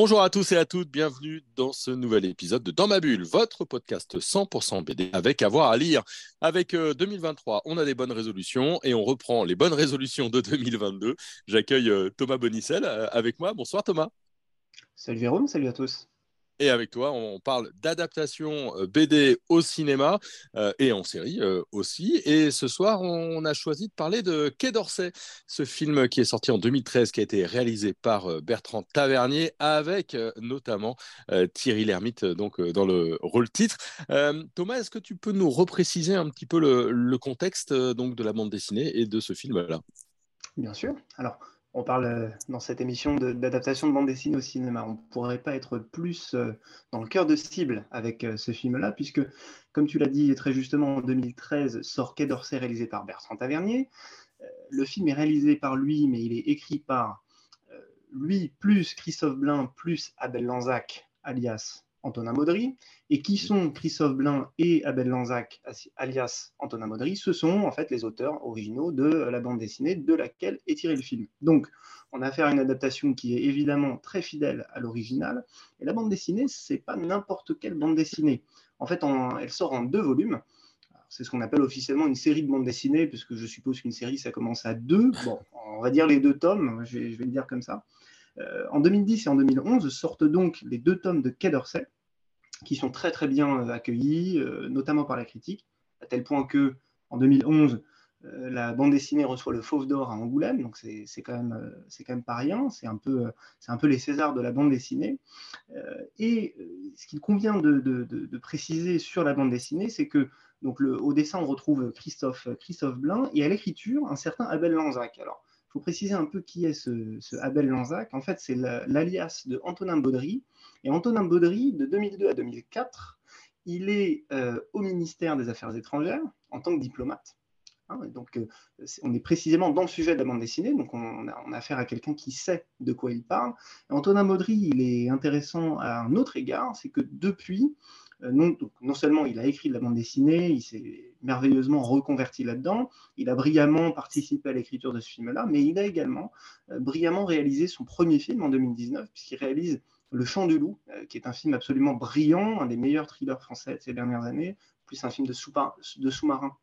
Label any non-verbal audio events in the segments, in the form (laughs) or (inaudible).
Bonjour à tous et à toutes, bienvenue dans ce nouvel épisode de Dans ma bulle, votre podcast 100% BD avec avoir à lire. Avec 2023, euh, on a des bonnes résolutions et on reprend les bonnes résolutions de 2022. J'accueille euh, Thomas Bonicel euh, avec moi. Bonsoir Thomas. Salut Jérôme, salut à tous. Et avec toi, on parle d'adaptation euh, BD au cinéma euh, et en série euh, aussi. Et ce soir, on a choisi de parler de Quai d'Orsay, ce film qui est sorti en 2013, qui a été réalisé par Bertrand Tavernier, avec notamment Thierry Lhermitte donc, dans le rôle titre. Thomas, est-ce que tu peux nous repréciser un petit peu le, le contexte donc, de la bande dessinée et de ce film-là? Bien sûr. Alors, on parle euh, dans cette émission d'adaptation de, bande dessinée au cinéma. On ne pourrait pas être plus euh, dans le cœur de cible avec euh, ce film-là, puisque, comme tu l'as dit très justement, en 2013 sort Quai d'Orsay réalisé par Bertrand Tavernier. Le film est réalisé par lui, mais il est écrit par lui plus Christophe Blain plus Abel Lanzac, alias Antonin Maudry. Et qui sont Christophe Blain et Abel Lanzac, alias Antonin Maudry Ce sont en fait les auteurs originaux de la bande dessinée de laquelle est tiré le film. Donc, on a affaire à une adaptation qui est évidemment très fidèle à l'original. Et la bande dessinée, c'est pas n'importe quelle bande dessinée. En fait, elle sort en deux volumes. C'est ce qu'on appelle officiellement une série de bande dessinée, puisque je suppose qu'une série, ça commence à deux. Bon, on va dire les deux tomes, je vais, le dire comme ça. Euh, en 2010 et en 2011 sortent donc les deux tomes de Quai d'Orsay, qui sont très très bien euh, accueillis, euh, notamment par la critique, à tel point que en 2011, euh, la bande dessinée reçoit le Fauve d'Or à Angoulême, donc c'est quand, même, quand même pas rien, c'est un, peu, les Césars de la bande dessinée. et ce qu'il convient de, de, préciser sur la bande dessinée, c'est que donc au dessin, on retrouve Christophe, Christophe Blain, et à l'écriture, un certain Abel Lanzac. Il faut préciser un peu qui est ce, Abel Lanzac. En fait, c'est l'alias de Antonin Baudry, et Antonin Baudry, de 2002 à 2004, il est euh, au ministère des Affaires étrangères en tant que diplomate. Hein, donc, euh, on est précisément dans le sujet de la bande dessinée, donc on a, affaire à quelqu'un qui sait de quoi il parle. Antonin Baudry, il est intéressant à un autre égard, c'est que depuis, euh, non, non, seulement il a écrit de la bande dessinée, il s'est merveilleusement reconverti là-dedans, il a brillamment participé à l'écriture de ce film-là, mais il a également brillamment réalisé son premier film en 2019, puisqu'il réalise le Chant du Loup, euh, qui est un film absolument brillant, un des meilleurs thrillers français de ces dernières années, plus un film de sous-marin.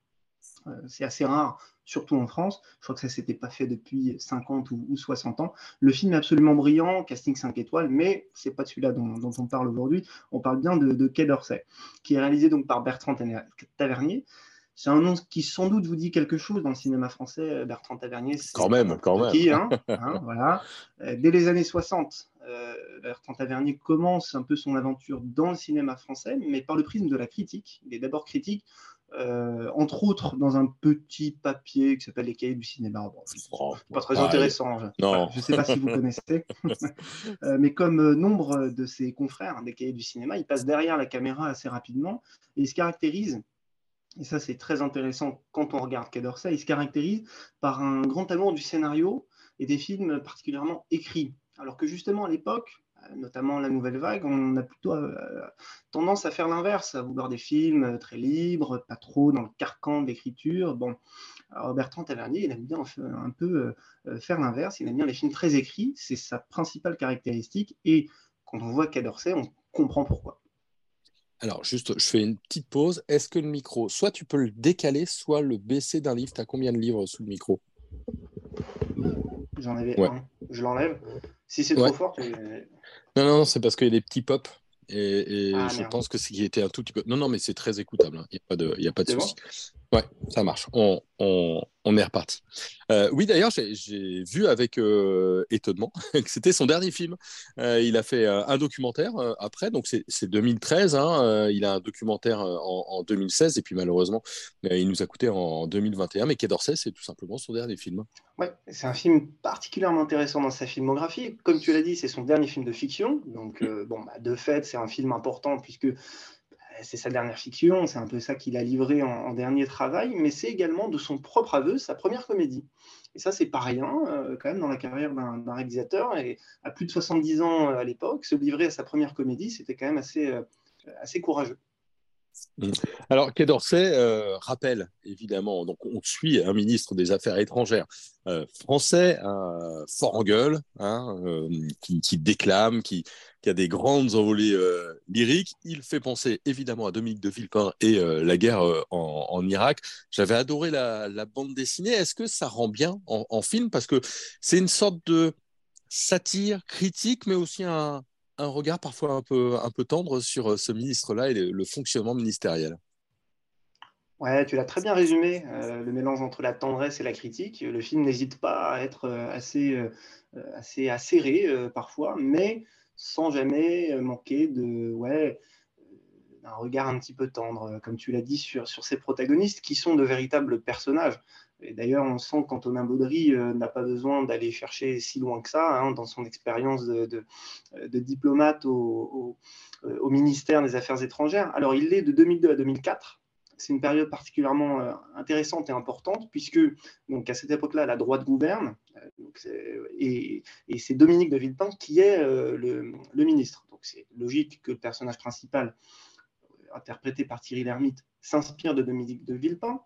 Euh, c'est assez rare, surtout en France. Je crois que ça ne s'était pas fait depuis 50 ou, 60 ans. Le film est absolument brillant, casting 5 étoiles, mais c'est pas celui-là dont, on parle aujourd'hui. On parle bien de, de Quai d'Orsay, qui est réalisé donc par Bertrand Tavernier. C'est un nom qui sans doute vous dit quelque chose dans le cinéma français, euh, Bertrand Tavernier. Quand même, quand même. Hein, hein, (laughs) voilà. Euh, dès les années 60, euh, Bertrand Tavernier commence un peu son aventure dans le cinéma français, mais par le prisme de la critique. Il est d'abord critique, entre autres dans un petit papier qui s'appelle Les Cahiers du cinéma. Bon, pas très intéressant. Je ne sais pas si vous connaissez. (laughs) mais comme nombre de ses confrères des Cahiers du cinéma, il passe derrière la caméra assez rapidement et il se caractérise et ça c'est très intéressant quand on regarde Quai d'Orsay, il se caractérise par un grand amour du scénario et des films particulièrement écrits. Alors que justement à l'époque, euh, notamment la nouvelle vague, on a plutôt euh, tendance à faire l'inverse, à vouloir des films très libres, pas trop dans le carcan de l'écriture. Bon, Bertrand Tavernier, il aime bien un peu euh, faire l'inverse, il aime bien les films très écrits, c'est sa principale caractéristique, et quand on voit Quai d'Orsay, on comprend pourquoi. Alors, juste, je fais une petite pause. Est-ce que le micro, soit tu peux le décaler, soit le baisser d'un livre Tu as combien de livres sous le micro? J'en avais un. Je l'enlève. Si c'est trop fort, tu... Non, non, c'est parce qu'il y a des petits pops. Et, ah, je pense que c'est qui était un tout petit peu. Non, non, mais c'est très écoutable. Hein. Il n'y a pas de, y a pas de souci. Ouais, ça marche. On, est reparti. Euh, oui, d'ailleurs, j'ai vu avec euh, étonnement (laughs) que c'était son dernier film. Euh, il a fait un documentaire après, donc c'est 2013. Hein, il a un documentaire en, 2016 et puis malheureusement, il nous a coûté en 2021. Mais Quai d'Orsay, c'est tout simplement son dernier film. Ouais, c'est un film particulièrement intéressant dans sa filmographie. Comme tu l'as dit, c'est son dernier film de fiction. Donc, bon, bah, de fait, c'est un film important puisque c'est sa dernière fiction, c'est un peu ça qu'il a livré en, dernier travail, mais c'est également de son propre aveu sa première comédie. Et ça, c'est pas rien quand même dans la carrière d'un réalisateur. Et à plus de 70 ans à l'époque, se livrer à sa première comédie, c'était quand même assez, assez courageux. Mm. Alors, Quai d'Orsay euh, rappelle évidemment, donc on suit un ministre des Affaires étrangères euh, français, fort en gueule, hein, euh, qui, déclame, qui, a des grandes envolées lyriques. Il fait penser évidemment à Dominique de Villepin et la guerre en, Irak. J'avais adoré la, bande dessinée. Est-ce que ça rend bien en film? Parce que c'est une sorte de satire critique, mais aussi un, un regard parfois un peu, un tendre sur euh, ce ministre-là et le, fonctionnement ministériel? Ouais, tu l'as très bien résumé, euh, le mélange entre la tendresse et la critique. Le film n'hésite pas à être euh, assez, assez acéré parfois, mais sans jamais manquer de, ouais, d'un regard un petit peu tendre, comme tu l'as dit, sur, sur ces protagonistes qui sont de véritables personnages. D'ailleurs, on sent qu'Antonin Baudry euh, n'a pas besoin d'aller chercher si loin que ça hein, dans son expérience de, diplomate au, ministère des Affaires étrangères. Alors, il l'est de 2002 à 2004. C'est une période particulièrement euh, intéressante et importante puisque, donc, à cette époque-là, la droite gouverne euh, et, c'est Dominique de Villepin qui est le, le, ministre. Donc, c'est logique que le personnage principal, interprété par Thierry Lhermitte, s'inspire de Dominique de Villepin.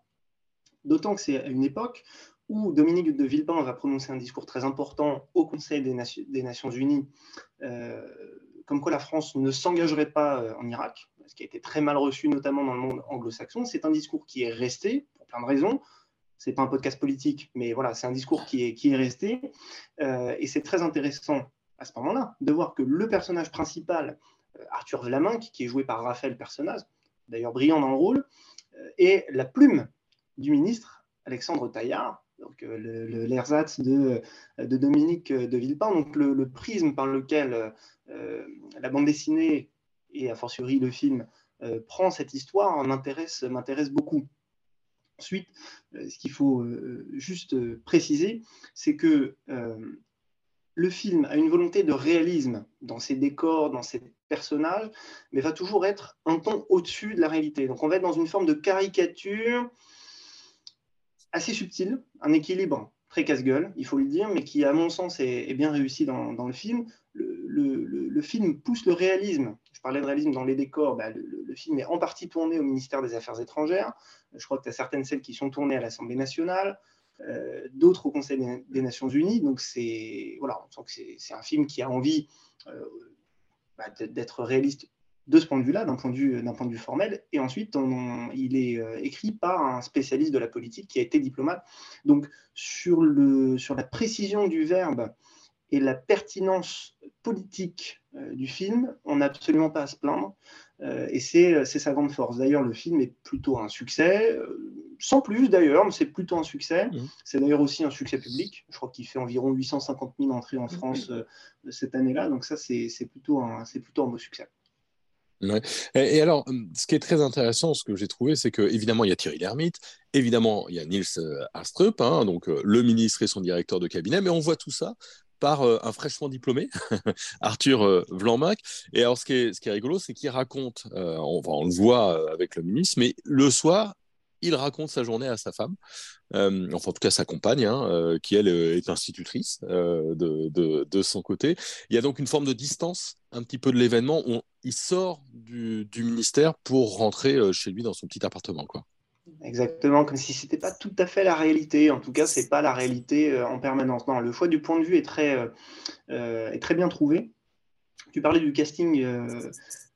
D'autant que c'est à une époque où Dominique de Villepin va prononcer un discours très important au Conseil des, Nations Unies, euh, comme quoi la France ne s'engagerait pas euh, en Irak, ce qui a été très mal reçu, notamment dans le monde anglo-saxon. C'est un discours qui est resté, pour plein de raisons. Ce n'est pas un podcast politique, mais voilà, c'est un discours qui est, qui est resté. Euh, et c'est très intéressant à ce moment-là de voir que le personnage principal, Arthur Vlaminck, qui est joué par Raphaël Personnaz, d'ailleurs brillant dans le rôle, est la plume du ministre Alexandre Taillard, donc euh, l'ersatz de, de, Dominique de Villepin, donc le, prisme par lequel euh, la bande dessinée et a fortiori le film euh, prend cette histoire m'intéresse beaucoup. Ensuite, ce qu'il faut juste préciser, c'est que le film a une volonté de réalisme dans ses décors, dans ses personnages, mais va toujours être un ton au-dessus de la réalité. Donc on va être dans une forme de caricature assez subtil, un équilibre très casse-gueule, il faut le dire, mais qui, à mon sens, est, bien réussi dans, le film. Le, film pousse le réalisme. Je parlais de réalisme dans les décors. Bah, le, film est en partie tourné au ministère des Affaires étrangères. Je crois que tu as certaines scènes qui sont tournées à l'Assemblée nationale, euh, d'autres au Conseil des, Nations Unies. Donc, c'est voilà, on sent que c'est un film qui a envie euh, bah, d'être réaliste de ce point de vue-là, d'un point, de vue, point de vue formel. Et ensuite, il est euh, écrit par un spécialiste de la politique qui a été diplomate. Donc, sur, le, sur la précision du verbe et la pertinence politique euh, du film, on n'a absolument pas à se plaindre. Euh, et c'est sa grande force. D'ailleurs, le film est plutôt un succès, sans plus d'ailleurs, mais c'est plutôt un succès. Mmh. C'est d'ailleurs aussi un succès public. Je crois qu'il fait environ 850 000 entrées en mmh. France cette année-là. Donc ça, c'est plutôt, plutôt un beau succès. Et, alors, hum, ce qui est très intéressant, ce que j'ai trouvé, c'est que évidemment il y a Thierry Lhermitte, évidemment il y a Niels euh, Astrup, hein, donc euh, le ministre et son directeur de cabinet, mais on voit tout ça par euh, un fraîchement diplômé, (laughs) Arthur euh, Et alors, ce qui est, ce qui est rigolo, c'est qu'il raconte, on, on, le voit avec le ministre, mais le soir, il raconte sa journée à sa femme, euh, enfin en tout cas sa compagne, hein, euh, qui elle euh, est institutrice de, son côté. Il y a donc une forme de distance un petit peu de l'événement. Il sort du, ministère pour rentrer chez lui dans son petit appartement. Quoi. Exactement, comme si ce n'était pas tout à fait la réalité. En tout cas, ce n'est pas la réalité en permanence. Non, le choix du point de vue est très, très bien trouvé. Tu parlais du casting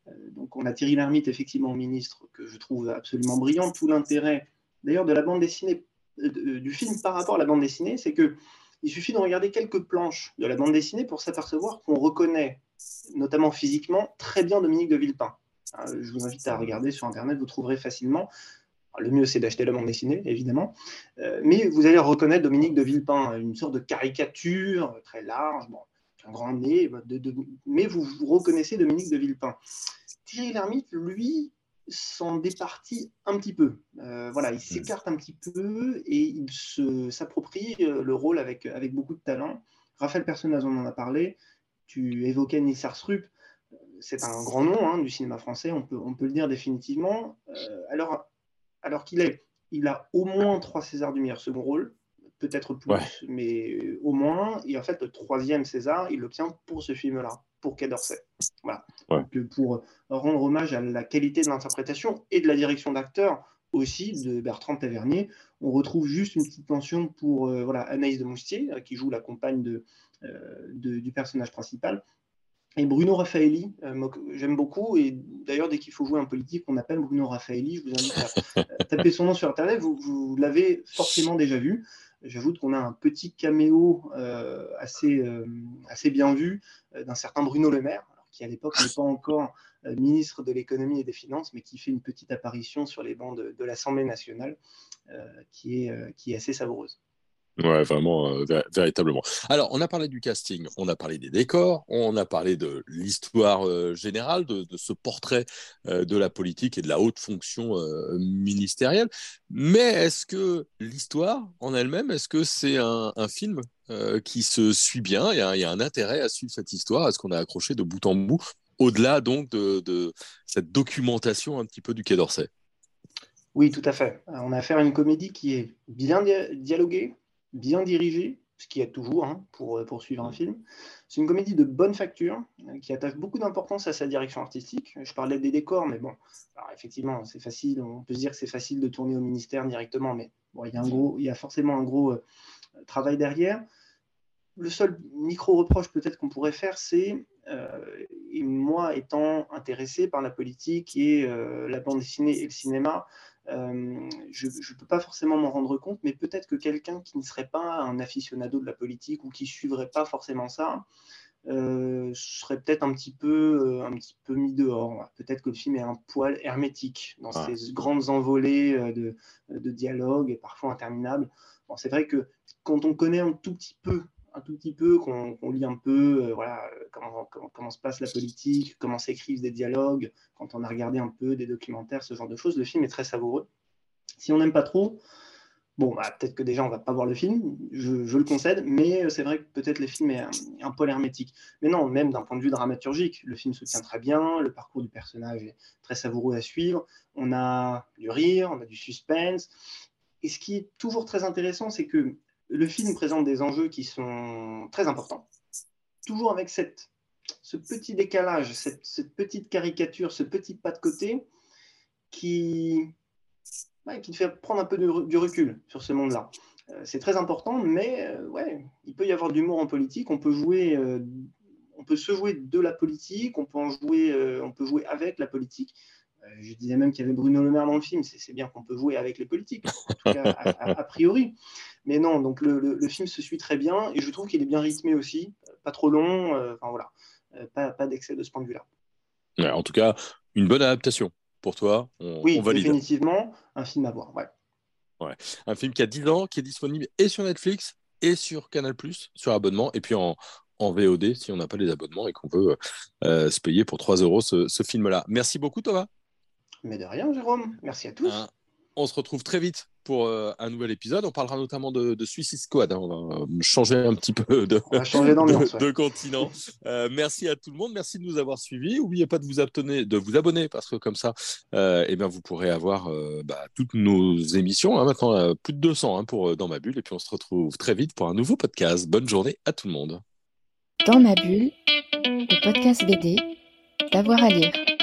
euh, donc on a Thierry Lhermitte, effectivement, ministre, que je trouve absolument brillant. Tout l'intérêt, d'ailleurs, de la bande dessinée, euh, du film par rapport à la bande dessinée, c'est que il suffit de regarder quelques planches de la bande dessinée pour s'apercevoir qu'on reconnaît, notamment physiquement, très bien Dominique de Villepin. Hein, je vous invite à regarder sur Internet, vous trouverez facilement. Le mieux, c'est d'acheter la bande dessinée, évidemment. Euh, mais vous allez reconnaître Dominique de Villepin, une sorte de caricature très large, un grand nez, mais vous, reconnaissez Dominique de Villepin. Thierry Lhermitte, lui, s'en départit un petit peu. Euh, voilà, il s'écarte un petit peu et il s'approprie euh, le rôle avec, avec beaucoup de talent. Raphaël Personnaz, on en a parlé. Tu évoquais Nils Arsrup. C'est un grand nom hein, du cinéma français, on peut, on peut le dire définitivement. Euh, alors alors qu'il est, il a au moins trois Césars du meilleur second rôle, peut-être plus, mais au moins. Et en fait, le troisième César, il l'obtient pour ce film-là, pour Quai d'Orsay. Voilà. pour rendre hommage à la qualité de l'interprétation et de la direction d'acteur aussi de Bertrand Tavernier. On retrouve juste une petite mention pour euh, voilà, Anaïs de Moustier, euh, qui joue la compagne de, du personnage principal. Et Bruno Raffaelli, euh, j'aime beaucoup. Et d'ailleurs, dès qu'il faut jouer un politique, on appelle Bruno Raffaelli. Je vous invite à taper son nom sur Internet. Vous, l'avez forcément déjà vu. J'ajoute qu'on a un petit caméo euh, assez, euh, assez bien vu d'un certain Bruno Le Maire, qui à l'époque n'est pas encore ministre de l'économie et des finances, mais qui fait une petite apparition sur les bancs de, l'Assemblée nationale, qui est assez savoureuse. Ouais, vraiment, euh, véritablement. Alors, on a parlé du casting, on a parlé des décors, on a parlé de l'histoire euh, générale, de, ce portrait euh, de la politique et de la haute fonction ministérielle. Mais est-ce que l'histoire en elle-même, est-ce que c'est un, film qui se suit bien? Il y, a, un intérêt à suivre cette histoire Est-ce qu'on a accroché de bout en bout, au-delà donc de, de cette documentation un petit peu du Quai d'Orsay? Oui, tout à fait. On a affaire à une comédie qui est bien dialoguée, bien dirigé, ce qui aide toujours hein, pour euh, poursuivre un film. C'est une comédie de bonne facture euh, qui attache beaucoup d'importance à sa direction artistique. Je parlais des décors, mais bon, effectivement, c'est facile. On peut se dire que c'est facile de tourner au ministère directement, mais bon, il, y a un gros, il y a forcément un gros euh, travail derrière. Le seul micro-reproche peut-être qu'on pourrait faire, c'est, moi étant intéressé par la politique et la bande dessinée et le cinéma, euh, je ne peux pas forcément m'en rendre compte, mais peut-être que quelqu'un qui ne serait pas un aficionado de la politique ou qui suivrait pas forcément ça, euh, serait peut-être un petit peu euh, un petit peu mis dehors. Peut-être que le film est un poil hermétique dans ces grandes envolées de, de dialogue et parfois interminables. Bon, c'est vrai que quand on connaît un tout petit peu un tout petit peu, qu'on lit un peu euh, voilà, comment, comment, se passe la politique, comment s'écrivent des dialogues, quand on a regardé un peu des documentaires, ce genre de choses, le film est très savoureux. Si on n'aime pas trop, bon, bah, peut-être que déjà on va pas voir le film, je, le concède, mais c'est vrai que peut-être le film est un, un peu hermétique. Mais non, même d'un point de vue dramaturgique, le film se tient très bien, le parcours du personnage est très savoureux à suivre, on a du rire, on a du suspense. Et ce qui est toujours très intéressant, c'est que le film présente des enjeux qui sont très importants, toujours avec cette, ce petit décalage, cette, petite caricature, ce petit pas de côté qui, qui te fait prendre un peu du recul sur ce monde-là. Euh, c'est très important, mais euh, ouais, il peut y avoir de l'humour en politique, on peut jouer. Euh, on peut se jouer de la politique, on peut en jouer, on peut jouer avec la politique. je disais même qu'il y avait Bruno Le Maire dans le film. C'est bien qu'on peut jouer avec les politiques, en tout cas a priori. Mais non, donc le, film se suit très bien et je trouve qu'il est bien rythmé aussi, pas trop long, euh, enfin voilà, euh, pas, d'excès de ce point de vue-là. en tout cas, une bonne adaptation pour toi. On, oui, définitivement, un film à voir. Ouais. Ouais. Un film qui a 10 ans, qui est disponible et sur Netflix et sur Canal, sur abonnement, et puis en, en VOD si on n'a pas les abonnements et qu'on veut euh, se payer pour 3 euros ce, film-là. Merci beaucoup, Thomas. Mais de rien, Jérôme. Merci à tous. on se retrouve très vite pour euh, un nouvel épisode. On parlera notamment de, Suicide Squad. Hein. On va changer un petit peu de, de, continent. Euh, merci à tout le monde. Merci de nous avoir suivis. N'oubliez pas de vous abonner, de vous abonner parce que comme ça, euh, eh bien, vous pourrez avoir bah, toutes nos émissions. Hein. maintenant, plus de 200 hein, pour Dans ma bulle. Et puis, on se retrouve très vite pour un nouveau podcast. Bonne journée à tout le monde. Dans ma bulle, le podcast BD, d'avoir à lire.